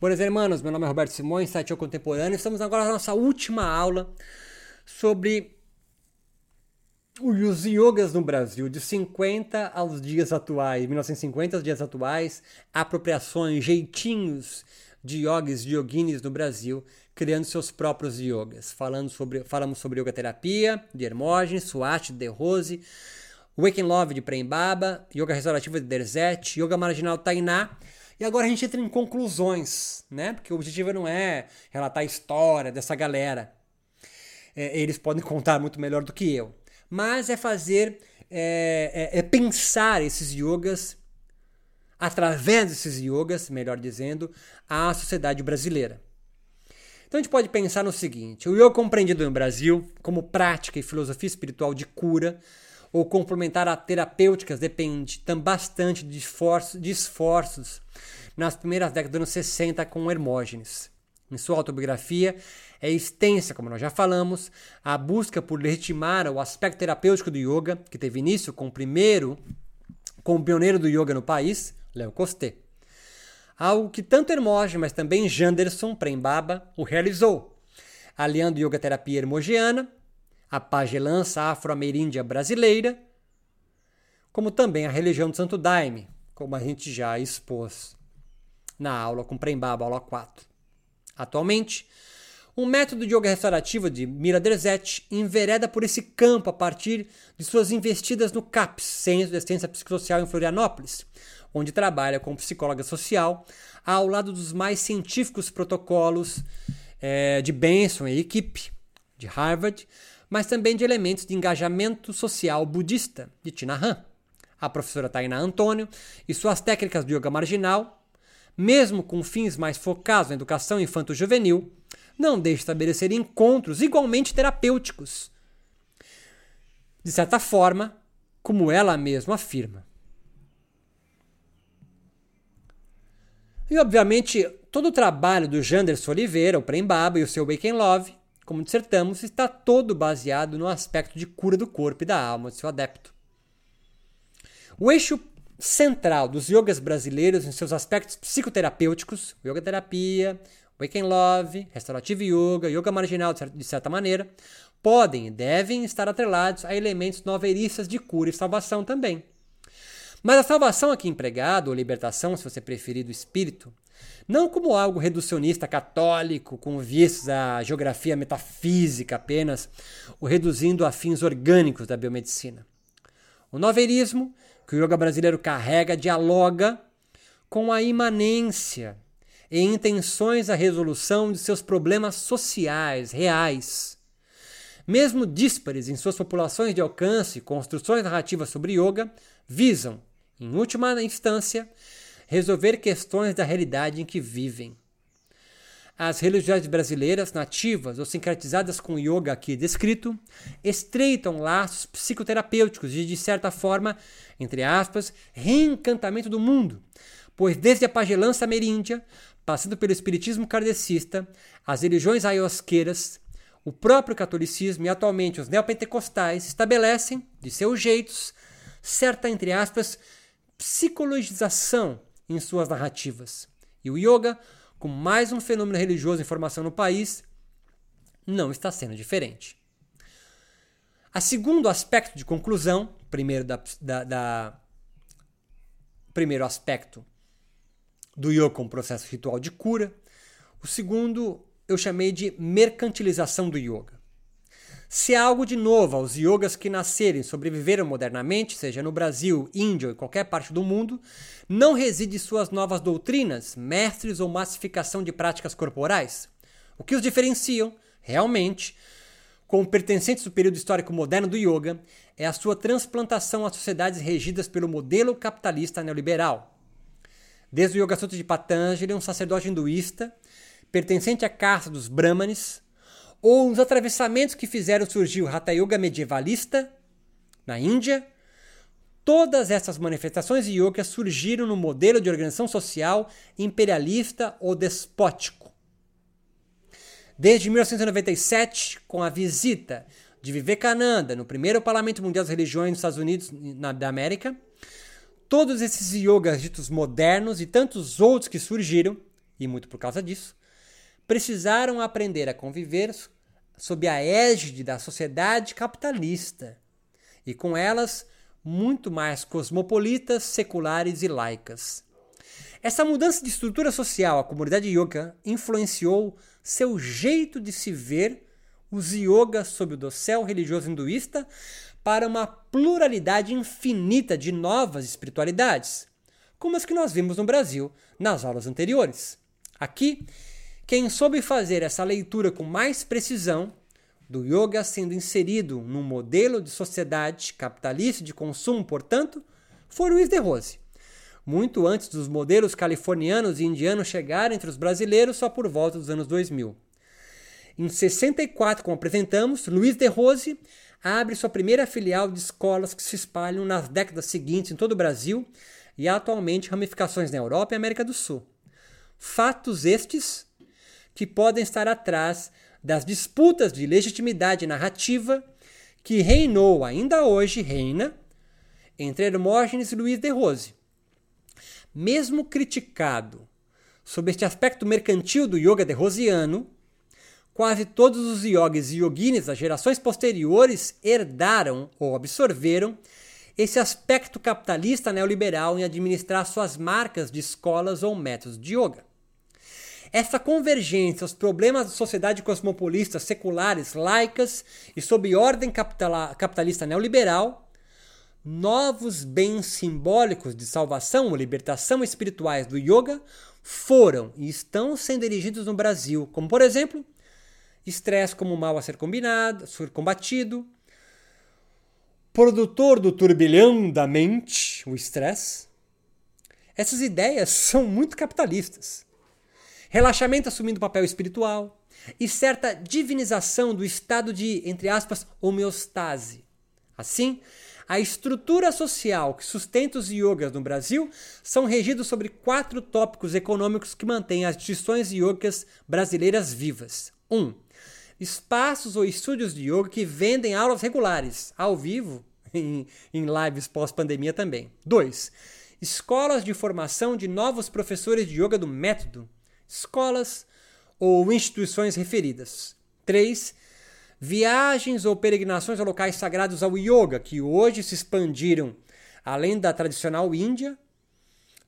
Buenas irmãos, meu nome é Roberto Simões, site Contemporâneo. Estamos agora na nossa última aula sobre os yogas no Brasil, de 50 aos dias atuais, 1950 aos dias atuais, apropriações, jeitinhos de yogis e yoginis no Brasil, criando seus próprios yogas. Falando sobre, falamos sobre yoga terapia, de Hermógenes, Swati, de Rose, Waking Love de Prembaba, Yoga Restaurativa de Derzet, Yoga Marginal Tainá. E agora a gente entra em conclusões, né? Porque o objetivo não é relatar a história dessa galera. É, eles podem contar muito melhor do que eu. Mas é fazer, é, é, é pensar esses yogas, através desses yogas, melhor dizendo, a sociedade brasileira. Então a gente pode pensar no seguinte: o yoga compreendido no Brasil como prática e filosofia espiritual de cura ou complementar a terapêuticas depende bastante de esforços, de esforços nas primeiras décadas dos anos 60 com Hermógenes. Em sua autobiografia, é extensa, como nós já falamos, a busca por legitimar o aspecto terapêutico do yoga, que teve início com o primeiro, com o pioneiro do yoga no país, Léo Costé. Algo que tanto Hermógenes, mas também Janderson Prembaba o realizou, aliando yoga terapia hermogiana a pagelança afro-ameríndia brasileira, como também a religião do Santo Daime, como a gente já expôs na aula com Prembaba, aula 4. Atualmente, o método de yoga restaurativo de Mira Derzet envereda por esse campo a partir de suas investidas no CAPS, Centro de Assistência Psicossocial em Florianópolis, onde trabalha como psicóloga social, ao lado dos mais científicos protocolos é, de Benson e equipe de Harvard, mas também de elementos de engajamento social budista de Tina Han. A professora Tainá Antônio e suas técnicas de yoga marginal, mesmo com fins mais focados na educação infanto-juvenil, não deixa de estabelecer encontros igualmente terapêuticos. De certa forma, como ela mesma afirma. E obviamente, todo o trabalho do Janderson Oliveira, o Prembaba e o seu Wake Love como dissertamos, está todo baseado no aspecto de cura do corpo e da alma de seu adepto. O eixo central dos yogas brasileiros em seus aspectos psicoterapêuticos, yoga terapia, Wake Love, Restaurative Yoga, Yoga Marginal, de certa maneira, podem e devem estar atrelados a elementos noveristas de cura e salvação também. Mas a salvação aqui empregada, ou libertação, se você preferir, do espírito, não como algo reducionista católico, com vistos à geografia metafísica apenas, ou reduzindo a fins orgânicos da biomedicina. O novelismo, que o yoga brasileiro carrega, dialoga com a imanência e intenções da resolução de seus problemas sociais reais. Mesmo díspares em suas populações de alcance, construções narrativas sobre yoga visam, em última instância, resolver questões da realidade em que vivem. As religiões brasileiras nativas ou sincretizadas com o yoga aqui descrito estreitam laços psicoterapêuticos e, de certa forma, entre aspas, reencantamento do mundo, pois desde a pagelança ameríndia, passando pelo espiritismo kardecista, as religiões ayahuasqueiras, o próprio catolicismo e atualmente os neopentecostais estabelecem, de seus jeitos, certa, entre aspas, psicologização em suas narrativas. E o yoga, como mais um fenômeno religioso em formação no país, não está sendo diferente. A segundo aspecto de conclusão, primeiro da, da, da primeiro aspecto do yoga como processo ritual de cura, o segundo eu chamei de mercantilização do yoga. Se há algo de novo aos yogas que nasceram e sobreviveram modernamente, seja no Brasil, Índia ou qualquer parte do mundo, não reside em suas novas doutrinas, mestres ou massificação de práticas corporais. O que os diferenciam, realmente, como pertencentes do período histórico moderno do yoga, é a sua transplantação às sociedades regidas pelo modelo capitalista neoliberal. Desde o Yoga Sutra de Patanjali, um sacerdote hinduísta, pertencente à caça dos Brahmanes, ou os atravessamentos que fizeram surgir o Hatha Yoga medievalista na Índia. Todas essas manifestações de yoga surgiram no modelo de organização social imperialista ou despótico. Desde 1997, com a visita de Vivekananda no primeiro Parlamento Mundial das Religiões nos Estados Unidos na, da América, todos esses yogas ditos modernos e tantos outros que surgiram e muito por causa disso, precisaram aprender a conviver sob a égide da sociedade capitalista e com elas muito mais cosmopolitas, seculares e laicas. Essa mudança de estrutura social, a comunidade yoga influenciou seu jeito de se ver os yogas sob o dossel religioso hinduísta para uma pluralidade infinita de novas espiritualidades, como as que nós vimos no Brasil nas aulas anteriores. Aqui, quem soube fazer essa leitura com mais precisão do yoga sendo inserido num modelo de sociedade capitalista de consumo, portanto, foi Luiz de Rose. Muito antes dos modelos californianos e indianos chegarem entre os brasileiros só por volta dos anos 2000. Em 64, como apresentamos, Luiz de Rose abre sua primeira filial de escolas que se espalham nas décadas seguintes em todo o Brasil e atualmente ramificações na Europa e América do Sul. Fatos estes que podem estar atrás das disputas de legitimidade narrativa que reinou ainda hoje reina entre Hermógenes e Luiz de Rose. Mesmo criticado sob este aspecto mercantil do yoga de Rosiano, quase todos os yogis e yoginis das gerações posteriores herdaram ou absorveram esse aspecto capitalista neoliberal em administrar suas marcas de escolas ou métodos de yoga. Essa convergência aos problemas da sociedade cosmopolista, seculares, laicas e sob ordem capitalista neoliberal, novos bens simbólicos de salvação ou libertação espirituais do yoga foram e estão sendo erigidos no Brasil, como por exemplo, estresse como mal a ser combinado, ser combatido, produtor do turbilhão da mente, o estresse. Essas ideias são muito capitalistas relaxamento assumindo papel espiritual e certa divinização do estado de, entre aspas, homeostase. Assim, a estrutura social que sustenta os yogas no Brasil são regidos sobre quatro tópicos econômicos que mantêm as instituições yogas brasileiras vivas. 1. Um, espaços ou estúdios de yoga que vendem aulas regulares, ao vivo, em, em lives pós-pandemia também. 2. Escolas de formação de novos professores de yoga do método escolas ou instituições referidas. 3. Viagens ou peregrinações a locais sagrados ao yoga, que hoje se expandiram além da tradicional Índia,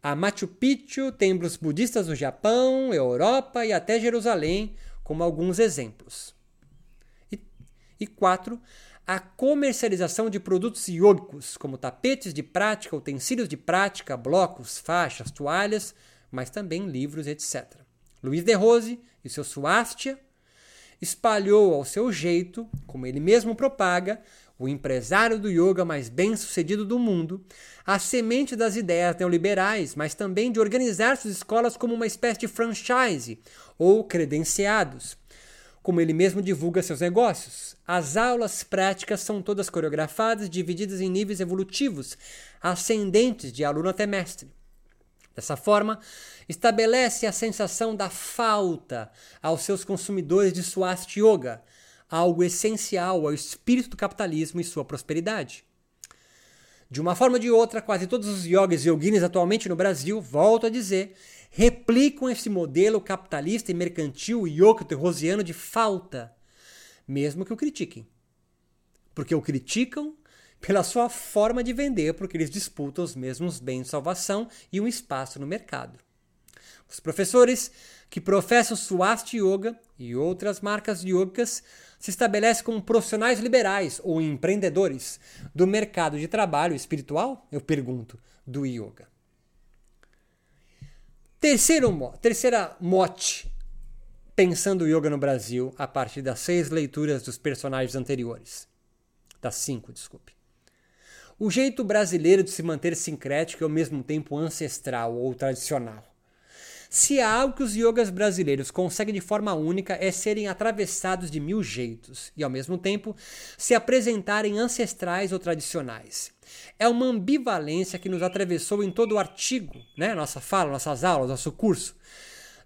a Machu Picchu, templos budistas no Japão, Europa e até Jerusalém, como alguns exemplos. E 4. A comercialização de produtos yogicos, como tapetes de prática, utensílios de prática, blocos, faixas, toalhas, mas também livros, etc. Luiz de Rose e seu Suástia espalhou ao seu jeito, como ele mesmo propaga, o empresário do yoga mais bem-sucedido do mundo, a semente das ideias neoliberais, mas também de organizar suas escolas como uma espécie de franchise ou credenciados, como ele mesmo divulga seus negócios. As aulas práticas são todas coreografadas, divididas em níveis evolutivos, ascendentes de aluno até mestre. Dessa forma, estabelece a sensação da falta aos seus consumidores de Swast Yoga, algo essencial ao espírito do capitalismo e sua prosperidade. De uma forma ou de outra, quase todos os yogis e yoginis atualmente no Brasil, volto a dizer, replicam esse modelo capitalista e mercantil yoga rosiano de falta, mesmo que o critiquem. Porque o criticam pela sua forma de vender, porque eles disputam os mesmos bens de salvação e um espaço no mercado. Os professores que professam Swast Yoga e outras marcas yogas se estabelecem como profissionais liberais ou empreendedores do mercado de trabalho espiritual, eu pergunto, do yoga. Terceiro, terceira mote pensando o yoga no Brasil a partir das seis leituras dos personagens anteriores. Das cinco, desculpe. O jeito brasileiro de se manter sincrético e ao mesmo tempo ancestral ou tradicional. Se há algo que os yogas brasileiros conseguem de forma única é serem atravessados de mil jeitos e, ao mesmo tempo, se apresentarem ancestrais ou tradicionais. É uma ambivalência que nos atravessou em todo o artigo, né? nossa fala, nossas aulas, nosso curso.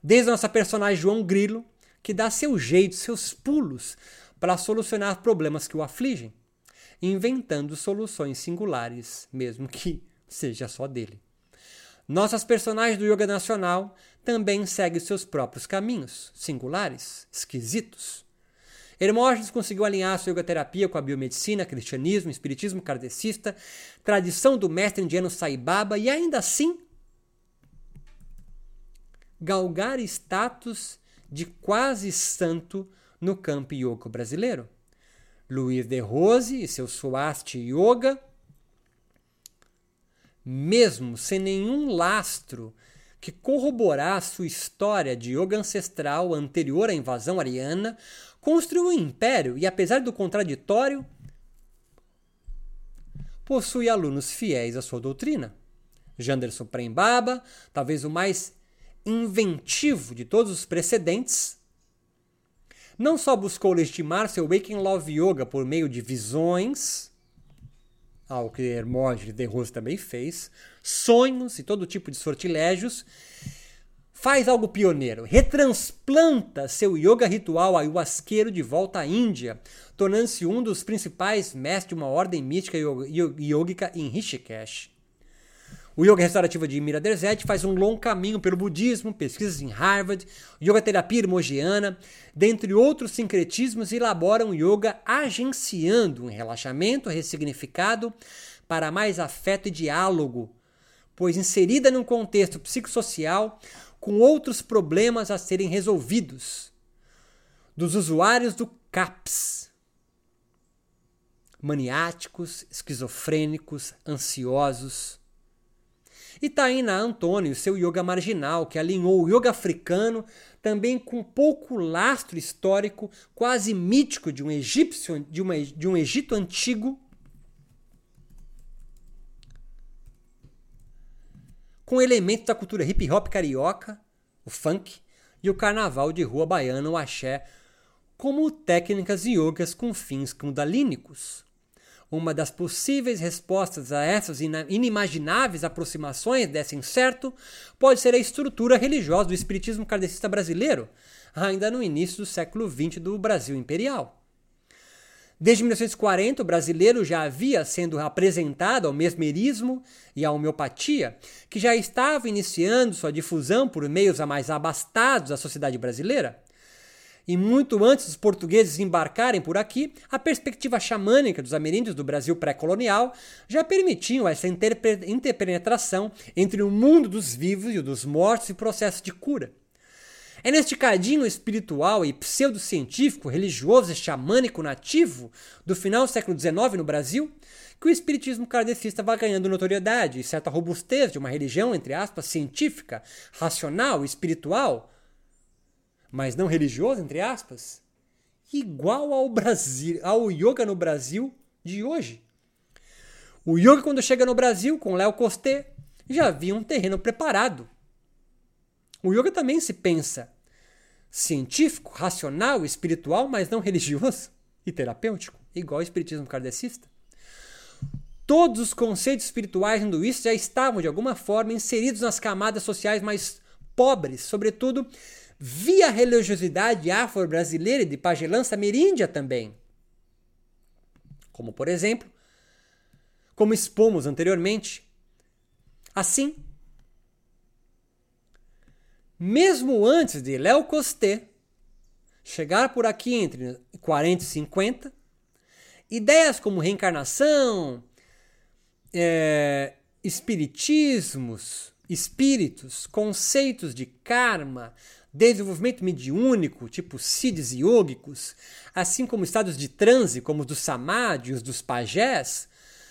Desde a nossa personagem João Grilo, que dá seu jeito, seus pulos para solucionar problemas que o afligem inventando soluções singulares, mesmo que seja só dele. Nossas personagens do yoga nacional também segue seus próprios caminhos, singulares, esquisitos. Hermógenes conseguiu alinhar sua yogaterapia com a biomedicina, cristianismo, espiritismo kardecista, tradição do mestre indiano Sai Baba e ainda assim galgar status de quase santo no campo yoga brasileiro. Luiz de Rose e seu Swasti Yoga, mesmo sem nenhum lastro que corroborasse sua história de yoga ancestral anterior à invasão ariana, construiu um império e, apesar do contraditório, possui alunos fiéis à sua doutrina. Janderson Prembaba, talvez o mais inventivo de todos os precedentes, não só buscou legitimar seu Waking Love Yoga por meio de visões, algo que Hermógenes de Rose também fez, sonhos e todo tipo de sortilégios, faz algo pioneiro, retransplanta seu yoga ritual ayahuasqueiro de volta à Índia, tornando-se um dos principais mestres de uma ordem mística yogica em Rishikesh. O Yoga Restaurativo de Mira Derzete faz um longo caminho pelo budismo, pesquisas em Harvard, yoga terapia hermogiana, dentre outros sincretismos, elabora um yoga agenciando um relaxamento ressignificado para mais afeto e diálogo, pois inserida num contexto psicossocial com outros problemas a serem resolvidos dos usuários do CAPS. Maniáticos, esquizofrênicos, ansiosos e Taina tá Antônio, seu yoga marginal, que alinhou o yoga africano também com pouco lastro histórico, quase mítico de um egípcio, de, uma, de um Egito antigo, com elementos da cultura hip hop carioca, o funk e o carnaval de rua baiana, o axé, como técnicas yogas com fins kundalínicos. Uma das possíveis respostas a essas inimagináveis aproximações desse incerto pode ser a estrutura religiosa do espiritismo kardecista brasileiro, ainda no início do século XX do Brasil imperial. Desde 1940, o brasileiro já havia sendo apresentado ao mesmerismo e à homeopatia, que já estava iniciando sua difusão por meios a mais abastados da sociedade brasileira. E muito antes dos portugueses embarcarem por aqui, a perspectiva xamânica dos ameríndios do Brasil pré-colonial já permitiam essa interpenetração entre o mundo dos vivos e o dos mortos e processo de cura. É neste cadinho espiritual e pseudocientífico, religioso e xamânico nativo do final do século XIX no Brasil que o espiritismo kardecista vai ganhando notoriedade e certa robustez de uma religião, entre aspas, científica, racional, espiritual, mas não religioso, entre aspas, igual ao Brasil, ao yoga no Brasil de hoje. O yoga, quando chega no Brasil, com Léo Costé, já havia um terreno preparado. O yoga também se pensa científico, racional, espiritual, mas não religioso e terapêutico, igual ao espiritismo kardecista. Todos os conceitos espirituais hinduístas já estavam, de alguma forma, inseridos nas camadas sociais mais pobres, sobretudo via religiosidade afro-brasileira e de pagelança ameríndia também. Como, por exemplo, como expomos anteriormente. Assim, mesmo antes de Léo Costé chegar por aqui entre 40 e 50, ideias como reencarnação, é, espiritismos, espíritos, conceitos de karma, desenvolvimento mediúnico, tipo siddhis yogicos, assim como estados de transe, como os dos samadhis, dos pajés,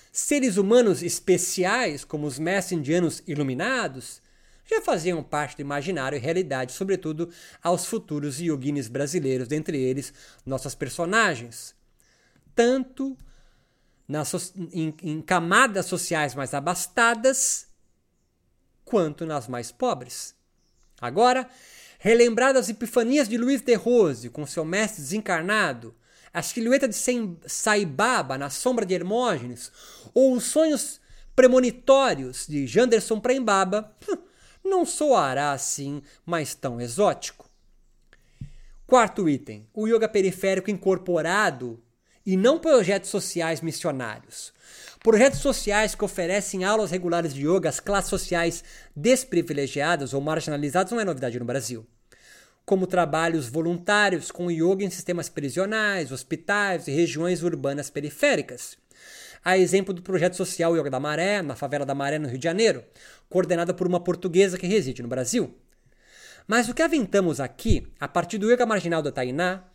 seres humanos especiais, como os mestres indianos iluminados, já faziam parte do imaginário e realidade, sobretudo aos futuros yoginis brasileiros, dentre eles nossas personagens. Tanto nas, em, em camadas sociais mais abastadas, quanto nas mais pobres. Agora, relembrar as epifanias de Luiz de Rose com seu mestre desencarnado, a silhueta de Saibaba na sombra de Hermógenes, ou os sonhos premonitórios de Janderson Prembaba, não soará assim mais tão exótico. Quarto item: o yoga periférico incorporado e não projetos sociais missionários. Projetos sociais que oferecem aulas regulares de yoga às classes sociais desprivilegiadas ou marginalizadas não é novidade no Brasil. Como trabalhos voluntários com yoga em sistemas prisionais, hospitais e regiões urbanas periféricas. A exemplo do projeto social Yoga da Maré, na favela da Maré, no Rio de Janeiro, coordenada por uma portuguesa que reside no Brasil. Mas o que aventamos aqui, a partir do yoga marginal da Tainá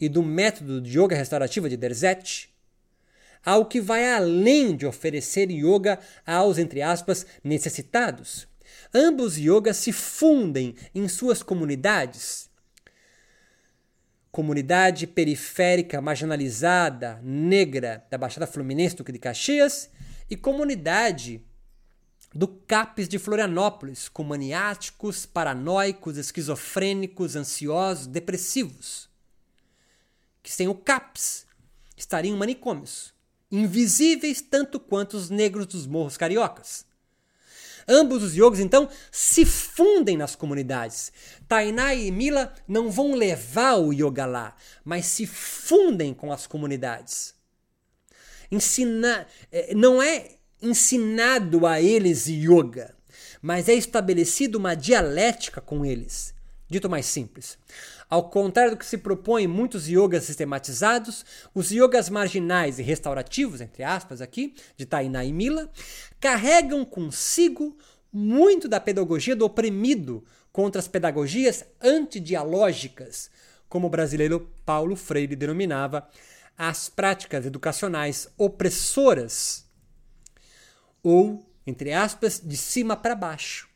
e do método de yoga restaurativa de Derzet, ao que vai além de oferecer yoga aos, entre aspas, necessitados. Ambos yogas se fundem em suas comunidades. Comunidade periférica, marginalizada, negra da Baixada Fluminense, Duque de Caxias, e comunidade do CAPES de Florianópolis, com maniáticos, paranoicos, esquizofrênicos, ansiosos, depressivos. Que sem o CAPES estariam manicômios invisíveis tanto quanto os negros dos morros cariocas. Ambos os yogis, então, se fundem nas comunidades. Tainá e Mila não vão levar o yoga lá, mas se fundem com as comunidades. Eh, não é ensinado a eles yoga, mas é estabelecida uma dialética com eles. Dito mais simples, ao contrário do que se propõe muitos yogas sistematizados, os yogas marginais e restaurativos, entre aspas aqui, de Tainá e Mila, carregam consigo muito da pedagogia do oprimido contra as pedagogias antidialógicas, como o brasileiro Paulo Freire denominava as práticas educacionais opressoras, ou, entre aspas, de cima para baixo.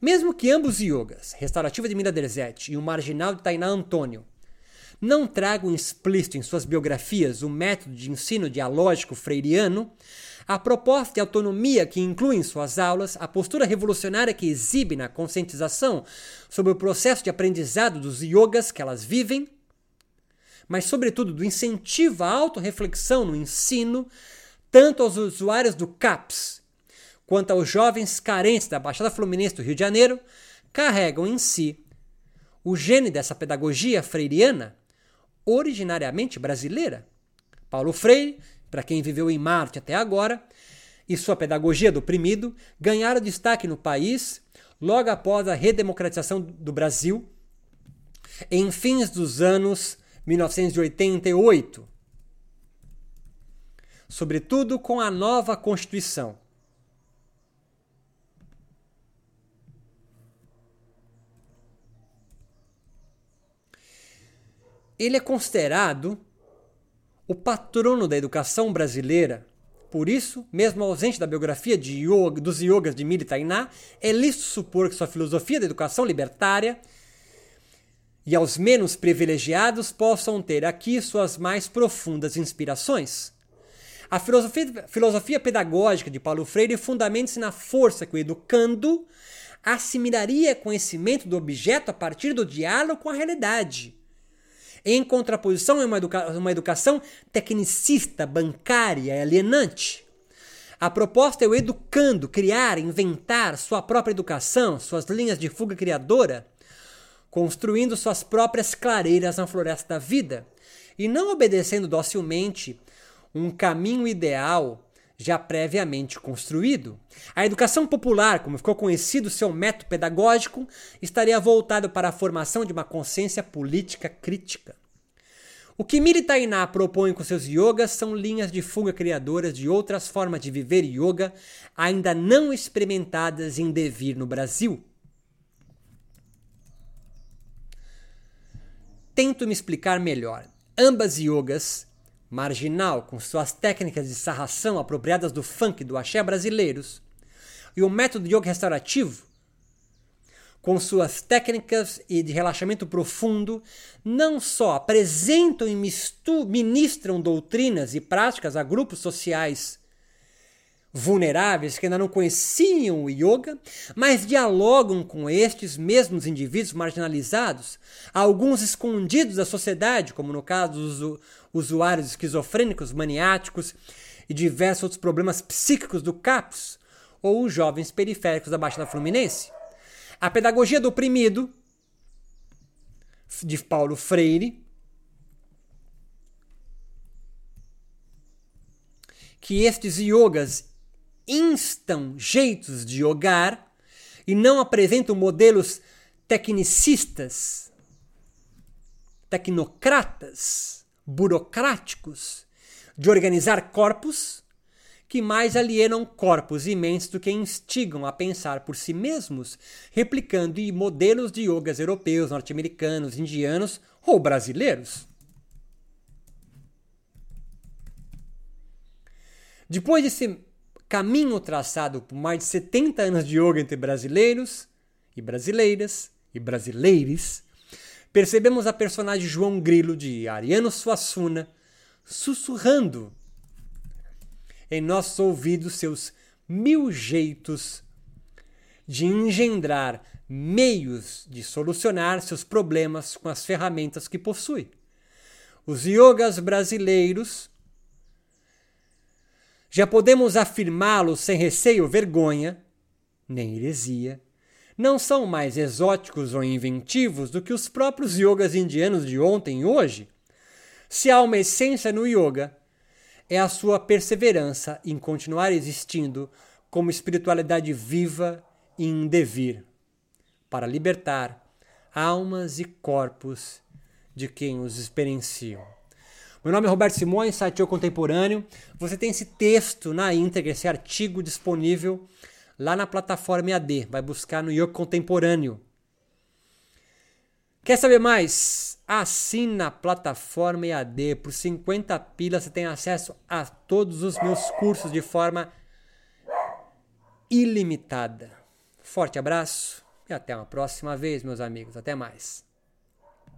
Mesmo que ambos os yogas, Restaurativa de Mira Derzete e o Marginal de Tainá Antônio, não tragam explícito em suas biografias o método de ensino dialógico freiriano, a proposta de autonomia que inclui em suas aulas, a postura revolucionária que exibe na conscientização sobre o processo de aprendizado dos yogas que elas vivem, mas, sobretudo, do incentivo à autorreflexão no ensino, tanto aos usuários do CAPS quanto aos jovens carentes da Baixada Fluminense do Rio de Janeiro, carregam em si o gene dessa pedagogia freiriana, originariamente brasileira. Paulo Freire, para quem viveu em Marte até agora, e sua pedagogia do oprimido ganharam destaque no país logo após a redemocratização do Brasil, em fins dos anos 1988, sobretudo com a nova Constituição. Ele é considerado o patrono da educação brasileira. Por isso, mesmo ausente da biografia de yoga, dos yogas de Mili Tainá, é lícito supor que sua filosofia da educação libertária e aos menos privilegiados possam ter aqui suas mais profundas inspirações. A filosofia, filosofia pedagógica de Paulo Freire fundamenta-se na força que o educando assimilaria conhecimento do objeto a partir do diálogo com a realidade em contraposição a uma, educa uma educação tecnicista, bancária alienante. A proposta é o educando criar, inventar sua própria educação, suas linhas de fuga criadora, construindo suas próprias clareiras na floresta da vida, e não obedecendo docilmente um caminho ideal já previamente construído. A educação popular, como ficou conhecido seu método pedagógico, estaria voltado para a formação de uma consciência política crítica. O que Miri Tainá propõe com seus yogas são linhas de fuga criadoras de outras formas de viver yoga ainda não experimentadas em devir no Brasil. Tento me explicar melhor. Ambas yogas marginal, com suas técnicas de sarração apropriadas do funk e do axé brasileiros, e o método yoga restaurativo, com suas técnicas e de relaxamento profundo, não só apresentam e ministram doutrinas e práticas a grupos sociais vulneráveis que ainda não conheciam o yoga, mas dialogam com estes mesmos indivíduos marginalizados, alguns escondidos da sociedade, como no caso dos usuários esquizofrênicos, maniáticos e diversos outros problemas psíquicos do CAPS, ou os jovens periféricos da Baixada Fluminense. A pedagogia do oprimido, de Paulo Freire, que estes yogas instam jeitos de yogar e não apresentam modelos tecnicistas, tecnocratas, burocráticos de organizar corpos que mais alienam corpos imensos do que instigam a pensar por si mesmos, replicando modelos de yogas europeus, norte-americanos, indianos ou brasileiros. Depois desse caminho traçado por mais de 70 anos de yoga entre brasileiros e brasileiras e brasileires, percebemos a personagem João Grilo de Ariano Suassuna sussurrando em nossos ouvidos seus mil jeitos de engendrar meios de solucionar seus problemas com as ferramentas que possui. Os yogas brasileiros já podemos afirmá-los sem receio vergonha, nem heresia, não são mais exóticos ou inventivos do que os próprios yogas indianos de ontem e hoje. Se há uma essência no yoga, é a sua perseverança em continuar existindo como espiritualidade viva e em devir, para libertar almas e corpos de quem os experienciam. Meu nome é Roberto Simões, site Contemporâneo. Você tem esse texto na íntegra, esse artigo disponível lá na plataforma EAD. Vai buscar no Yoga Contemporâneo. Quer saber mais? Assina a plataforma EAD. Por 50 pilas você tem acesso a todos os meus cursos de forma ilimitada. Forte abraço e até uma próxima vez, meus amigos. Até mais.